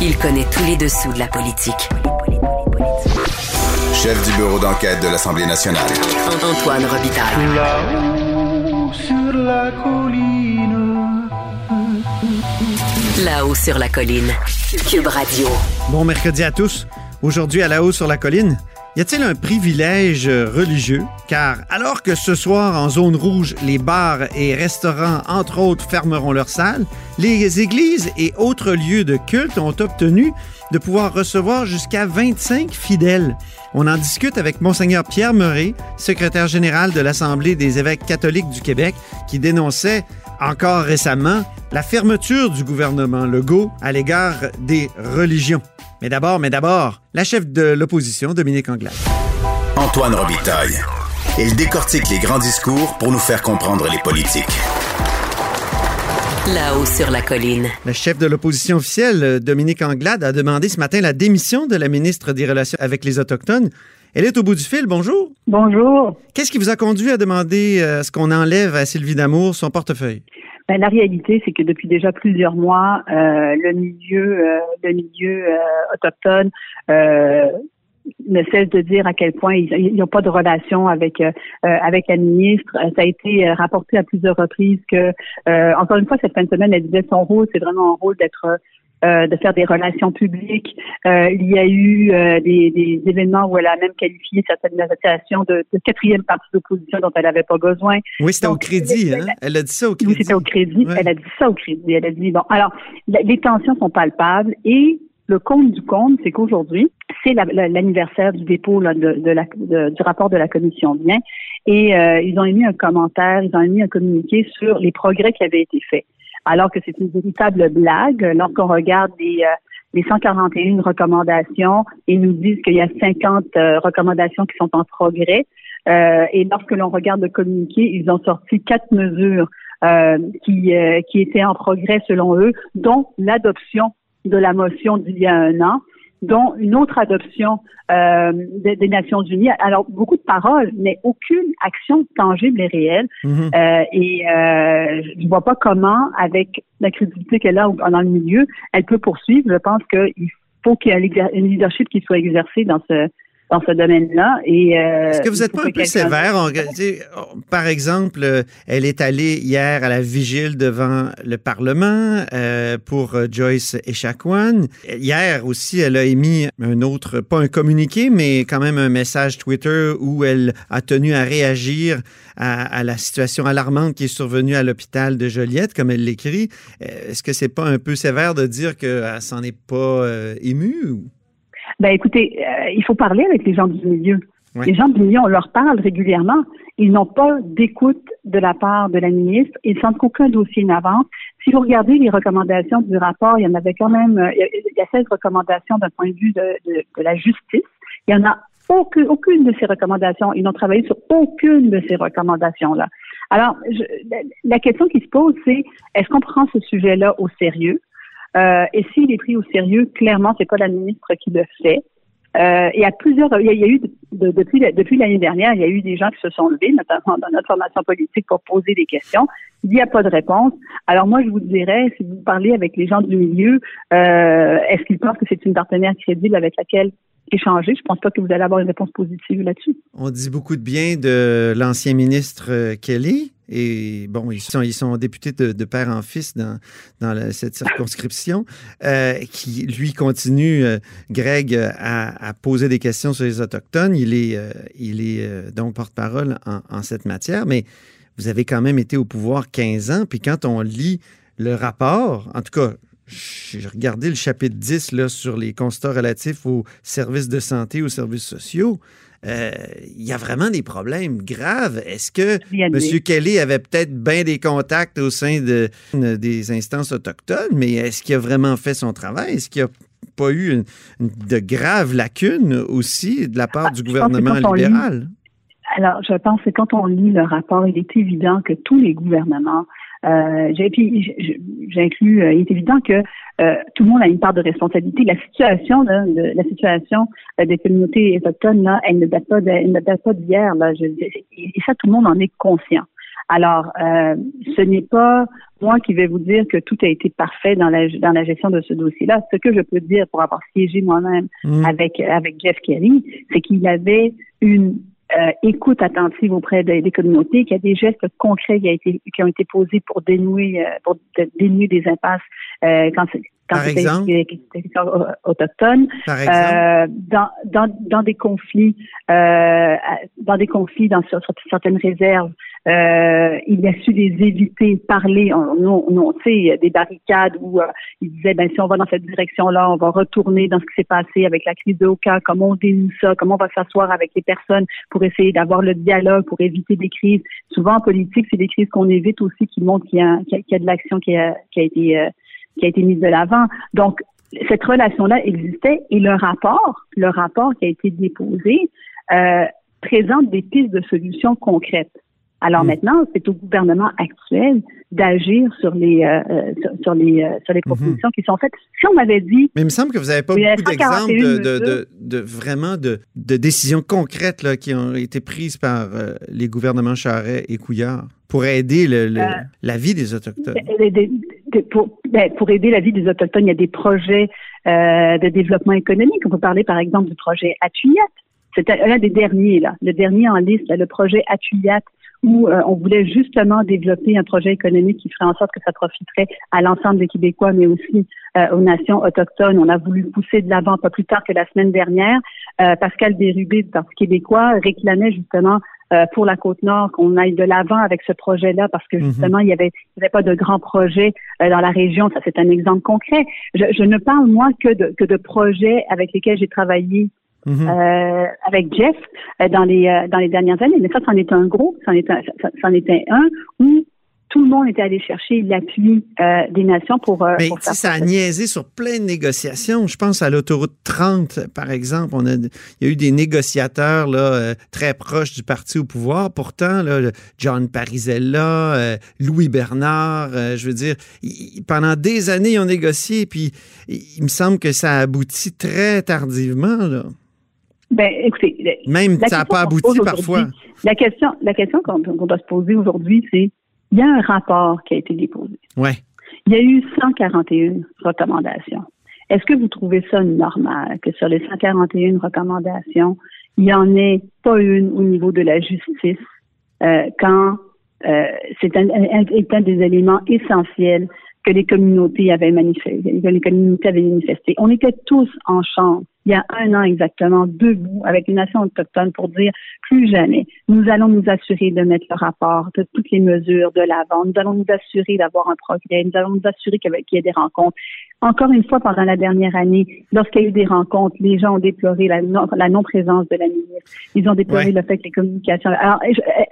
Il connaît tous les dessous de la politique. Chef du bureau d'enquête de l'Assemblée nationale. Antoine Robitaille. Là-haut sur la colline. Là-haut sur la colline. Cube Radio. Bon mercredi à tous. Aujourd'hui à la haut sur la colline, y a-t-il un privilège religieux? Car alors que ce soir en zone rouge, les bars et restaurants, entre autres, fermeront leurs salles, les églises et autres lieux de culte ont obtenu de pouvoir recevoir jusqu'à 25 fidèles. On en discute avec Monseigneur Pierre Murray, secrétaire général de l'Assemblée des évêques catholiques du Québec, qui dénonçait encore récemment la fermeture du gouvernement Legault à l'égard des religions. Mais d'abord, mais d'abord, la chef de l'opposition, Dominique Anglade. Antoine Robitaille. Il décortique les grands discours pour nous faire comprendre les politiques. Là-haut sur la colline. Le chef de l'opposition officielle, Dominique Anglade, a demandé ce matin la démission de la ministre des Relations avec les Autochtones. Elle est au bout du fil. Bonjour. Bonjour. Qu'est-ce qui vous a conduit à demander euh, ce qu'on enlève à Sylvie Damour son portefeuille? Ben, la réalité, c'est que depuis déjà plusieurs mois, euh, le milieu, euh, le milieu euh, autochtone euh, ne cesse de dire à quel point ils n'ont pas de relation avec euh, avec la ministre. Ça a été rapporté à plusieurs reprises que, encore une fois, cette fin de semaine, elle disait son rôle, c'est vraiment un rôle d'être euh, de faire des relations publiques. Euh, il y a eu euh, des, des, événements où elle a même qualifié certaines associations de, de quatrième partie d'opposition dont elle n'avait pas besoin. Oui, c'était au crédit, hein? Elle a dit ça au crédit. Oui, c'était au crédit. Elle a dit ça au crédit. Elle a dit, bon, alors, les tensions sont palpables et le compte du compte, c'est qu'aujourd'hui, c'est l'anniversaire du dépôt là, de, de la, du rapport de la commission bien et ils ont émis un commentaire, ils ont émis un communiqué sur les progrès qui avaient été faits alors que c'est une véritable blague lorsqu'on regarde les, euh, les 141 recommandations et nous disent qu'il y a 50 euh, recommandations qui sont en progrès. Euh, et lorsque l'on regarde le communiqué, ils ont sorti quatre mesures qui, qui étaient en progrès selon eux, dont l'adoption de la motion d'il y a un an dont une autre adoption euh, des, Nations Unies. Alors, beaucoup de paroles, mais aucune action tangible et réelle. Mhm. euh, et euh, je ne vois pas comment, avec la crédibilité qu'elle a dans le milieu, elle peut poursuivre. Je pense qu'il faut qu'il y ait un leadership qui soit exercé dans ce dans ce domaine-là. Et euh, est-ce que vous n'êtes pas un peu sévère? Par exemple, euh, elle est allée hier à la vigile devant le Parlement euh, pour Joyce Echaquan. Hier aussi, elle a émis un autre, pas un communiqué, mais quand même un message Twitter où elle a tenu à réagir à, la situation alarmante qui est survenue à l'hôpital de Joliette, comme elle l'écrit. Est-ce que c'est pas un peu sévère de dire qu'elle s'en est pas émue? Ben écoutez, euh, il faut parler avec les gens du milieu. Les gens du milieu, on leur parle régulièrement. Ils n'ont pas d'écoute de la part de la ministre. Ils sentent qu'aucun dossier n'avance. Si vous regardez les recommandations du rapport, il y en avait quand même, euh, il y a 16 recommandations d'un point de vue de, de, de, la justice. Il y en a aucune, aucune de ces recommandations. Ils n'ont travaillé sur aucune de ces recommandations-là. Alors, je, la question qui se pose, c'est est-ce qu'on prend ce sujet-là au sérieux? Euh, et s'il est pris au sérieux, clairement, c'est pas la ministre qui le fait. Euh, il y a il y a, eu depuis depuis l'année dernière, il y a eu des gens qui se sont levés, notamment dans notre formation politique, pour poser des questions. Il n'y a pas de réponse. Alors moi, je vous dirais, si vous parlez avec les gens du milieu, euh, est-ce qu'ils pensent que c'est une partenaire crédible avec laquelle échanger. Je pense pas que vous allez avoir une réponse positive là-dessus. On dit beaucoup de bien de l'ancien ministre euh, Kelly. Et bon, ils sont, députés de, père en fils dans, cette circonscription, euh, qui lui continue, euh, Greg, à, poser des questions sur les Autochtones. Il est, donc porte-parole en, cette matière, mais vous avez quand même été au pouvoir 15 ans. Puis quand on lit le rapport, en tout cas, j'ai regardé le chapitre 10 là, sur les constats relatifs aux services de santé, aux services sociaux. Euh, il y a vraiment des problèmes graves. Est-ce que M. Kelly avait peut-être bien des contacts au sein de, des instances autochtones, mais est-ce qu'il a vraiment fait son travail? Est-ce qu'il n'y a pas eu de graves lacunes aussi de la part ah, du gouvernement libéral? alors, je pense que quand on lit le rapport, il est évident que tous les gouvernements euh, J'inclus, euh, il est évident que euh, tout le monde a une part de responsabilité. La situation, là, de, la situation euh, des communautés autochtones, là, elle ne date pas, de, elle ne date pas d'hier. Là, je, et ça, tout le monde en est conscient. Alors, euh, ce n'est pas moi qui vais vous dire que tout a été parfait dans la, dans la gestion de ce dossier-là. Ce que je peux dire pour avoir siégé moi-même Mm. avec, avec Jeff Kelly, c'est qu'il avait une euh, écoute attentive auprès des, des communautés, qu'il y a des gestes concrets qui, a été, qui ont été posés pour dénouer, euh, pour dé- dénouer des impasses euh, quand quand Par exemple? des questions autochtones, Par exemple? dans, dans, dans des conflits, euh, dans des conflits dans sur, sur certaines réserves, euh, il a su les éviter, parler. On, on, on sait, des barricades où euh, il disait, ben si on va dans cette direction-là, on va retourner dans ce qui s'est passé avec la crise de Oka, comment on dénoue ça, comment on va s'asseoir avec les personnes pour essayer d'avoir le dialogue, pour éviter des crises. Souvent en politique, c'est des crises qu'on évite aussi, qui montrent qu'il y a, qu'il y a, qu'il y a de l'action qui a, qui a été euh, qui a été mise de l'avant. Donc cette relation-là existait et le rapport, le rapport qui a été déposé, euh, présente des pistes de solutions concrètes. Alors Mm. maintenant, c'est au gouvernement actuel d'agir sur les euh, euh, sur, sur les euh, sur les propositions qui sont faites. Si on m'avait dit Mais il me semble que vous n'avez pas beaucoup d'exemples 141 de, de, de, de vraiment de, de décisions concrètes là, qui ont été prises par euh, les gouvernements Charret et Couillard pour aider le, le- la vie des Autochtones. Des- des- des- pour, ben, pour aider la vie des Autochtones, il y a des projets euh, de développement économique. On peut parler, par exemple, du projet Atuyat. C'était l'un des derniers, là. Le dernier en liste, là, le projet Atuyat, où euh, on voulait justement développer un projet économique qui ferait en sorte que ça profiterait à l'ensemble des Québécois, mais aussi euh, aux nations autochtones. On a voulu pousser de l'avant pas plus tard que la semaine dernière. Euh, Pascal Bérubé du Parti québécois réclamait justement euh, pour la Côte-Nord qu'on aille de l'avant avec ce projet-là parce que Mhm. justement, il y avait, il y avait pas de grands projets euh, dans la région. Ça, c'est un exemple concret. Je, je ne parle, moi, que de, que de projets avec lesquels j'ai travaillé Mhm. euh, avec Jeff euh, dans les euh, dans les dernières années. Mais ça, c'en est un gros, c'en est un, c'en était un où tout le monde était allé chercher l'appui euh, des nations pour, euh, Mais pour faire ça a niaisé sur plein de négociations. Je pense à l'autoroute 30, par exemple. On a, il y a eu des négociateurs là, euh, très proches du parti au pouvoir. Pourtant, là, John Parizella, euh, Louis Bernard, je veux dire, pendant des années, ils ont négocié. Puis il il me semble que ça a abouti très tardivement. Là. Ben, écoutez, Même ça n'a pas abouti parfois. La question, la question qu'on qu'on doit se poser aujourd'hui, c'est il y a un rapport qui a été déposé. Ouais. Il y a eu 141 recommandations. Est-ce que vous trouvez ça normal que sur les 141 recommandations, il n'y en ait pas une au niveau de la justice euh, quand euh, c'est un, un- un des éléments essentiels que les communautés avaient manifesté, que les communautés avaient manifesté. On était tous en chambre il y a un an exactement, debout avec les nations autochtones pour dire plus jamais, nous allons nous assurer de mettre le rapport de toutes les mesures de l'avant, nous allons nous assurer d'avoir un progrès, nous allons nous assurer qu'il y ait- des rencontres. Encore une fois, pendant la dernière année, lorsqu'il y a eu des rencontres, les gens ont déploré la non- la non-présence de la ministre. Ils ont déploré Ouais. le fait que les communications. Alors,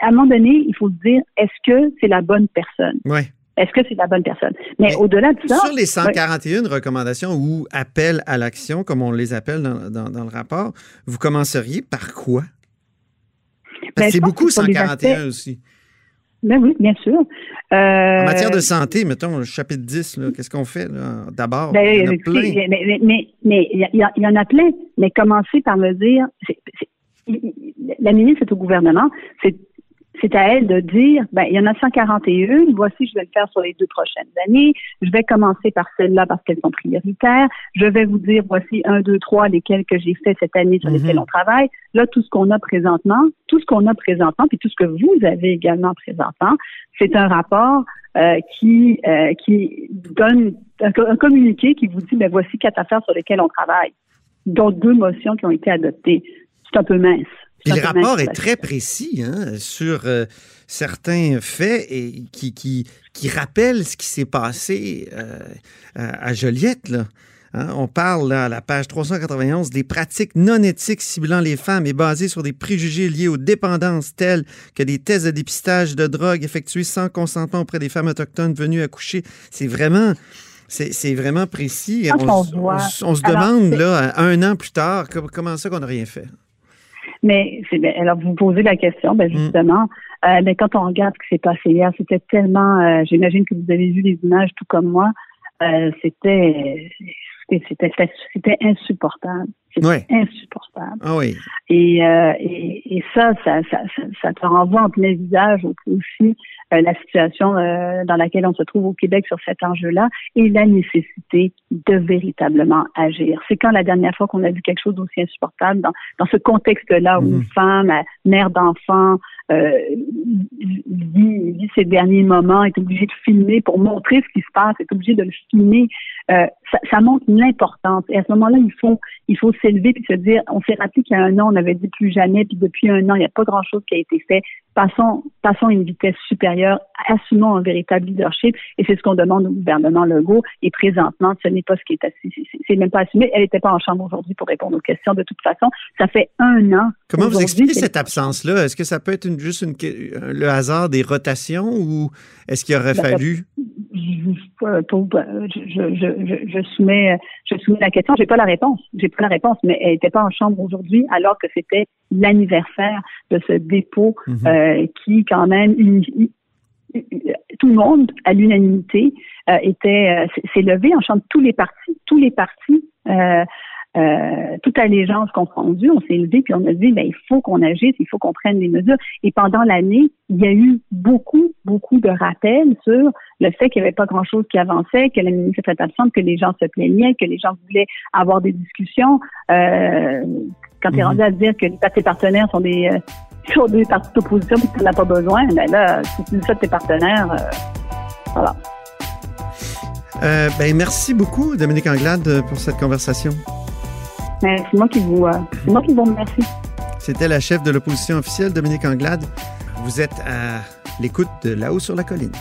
à un moment donné, il faut se dire, est-ce que c'est la bonne personne? Ouais. Est-ce que c'est la bonne personne? Mais, Mais au-delà de ça, Sur les 141 recommandations ou appels à l'action, comme on les appelle dans, dans- dans le rapport, vous commenceriez par quoi? Parce Ben, que c'est beaucoup que sur les 141 aspects- aussi. ben oui, bien sûr. Euh, En matière de santé, mettons, le chapitre 10, là, qu'est-ce qu'on fait? D'abord, Ben, il y en a plein. mais mais mais mais il y, a- il y en a plein. Mais commencez par me dire, la ministre est au gouvernement, c'est c'est à elle de dire, ben il y en a 141. Voici, je vais le faire sur les deux prochaines années. Je vais commencer par celles-là parce qu'elles sont prioritaires. Je vais vous dire, voici un, deux, trois, lesquelles que j'ai fait cette année sur lesquelles Mhm. on travaille. Là, tout ce qu'on a présentement, tout ce qu'on a présentement, puis tout ce que vous avez également présentement, c'est un rapport euh, qui euh, qui donne un, co- un communiqué qui vous dit, ben voici quatre affaires sur lesquelles on travaille, dont deux motions qui ont été adoptées. C'est un peu mince. Puis le rapport est très précis hein, sur euh, certains faits et qui, qui, qui rappellent ce qui s'est passé euh, à Joliette. Là. Hein, on parle là, à la page 391 des pratiques non éthiques ciblant les femmes et basées sur des préjugés liés aux dépendances telles que des tests de dépistage de drogue effectués sans consentement auprès des femmes autochtones venues accoucher. C'est vraiment... C'est vraiment précis. On, se demande, là, un an plus tard, com- comment ça qu'on n'a rien fait? Mais c'est bien. Alors, vous posez la question, ben Mm. justement. euh, mais quand on regarde ce qui s'est passé hier, c'était tellement. euh, J'imagine que vous avez vu les images tout comme moi. euh, c'était c'était insupportable. C'était insupportable. Ah oui. Et, euh, et, et ça, ça, ça, ça, ça te renvoie en plein visage aussi la situation dans laquelle on se trouve au Québec sur cet enjeu-là et la nécessité de véritablement agir. C'est quand la dernière fois qu'on a vu quelque chose d'aussi insupportable dans, dans ce contexte-là où une mmh. femme, mère d'enfant, euh, vit, ces derniers moments, est obligé de filmer pour montrer ce qui se passe, est obligé de le filmer. Euh, ça, ça, montre l'importance. Et à ce moment-là, il faut il faut s'élever puis se dire, on s'est rappelé qu'il y a un an, on avait dit plus jamais, puis depuis un an, il n'y a pas grand-chose qui a été fait. Passons, passons à une vitesse supérieure, assumons un véritable leadership, et c'est ce qu'on demande au gouvernement Legault. Et présentement, ce n'est pas ce qui est assis, c'est même pas assumé. Elle n'était pas en chambre aujourd'hui pour répondre aux questions. De toute façon, ça fait un an. Comment vous expliquez cette absence-là? Est-ce que ça peut être une juste une, le hasard des rotations ou est-ce qu'il aurait ben, fallu? Je, je, je, soumets, je soumets la question. J'ai pas la réponse. J'ai pas la réponse, mais elle n'était pas en chambre aujourd'hui alors que c'était l'anniversaire de ce dépôt mhm. euh, qui, quand même, tout le monde, à l'unanimité, euh, était euh, s'est levé en chambre. Tous les partis, tous les partis euh, toute allégeance confondue, on s'est levé puis on a dit, ben, il faut qu'on agisse, il faut qu'on prenne des mesures. Et pendant l'année, il y a eu beaucoup, beaucoup de rappels sur le fait qu'il n'y avait pas grand-chose qui avançait, que la ministre était absente, que les gens se plaignaient, que les gens voulaient avoir des discussions. Euh, quand tu es mhm. rendu à dire que tes partenaires sont des, euh, sont des partis d'opposition et que tu n'en as pas besoin, ben là, si tu dis ça de tes partenaires, euh, voilà. Ben, merci beaucoup, Dominique Anglade, pour cette conversation. C'est moi qui vous, euh, moi qui vous remercie. C'était la chef de l'opposition officielle, Dominique Anglade. Vous êtes à l'écoute de là-haut sur la colline.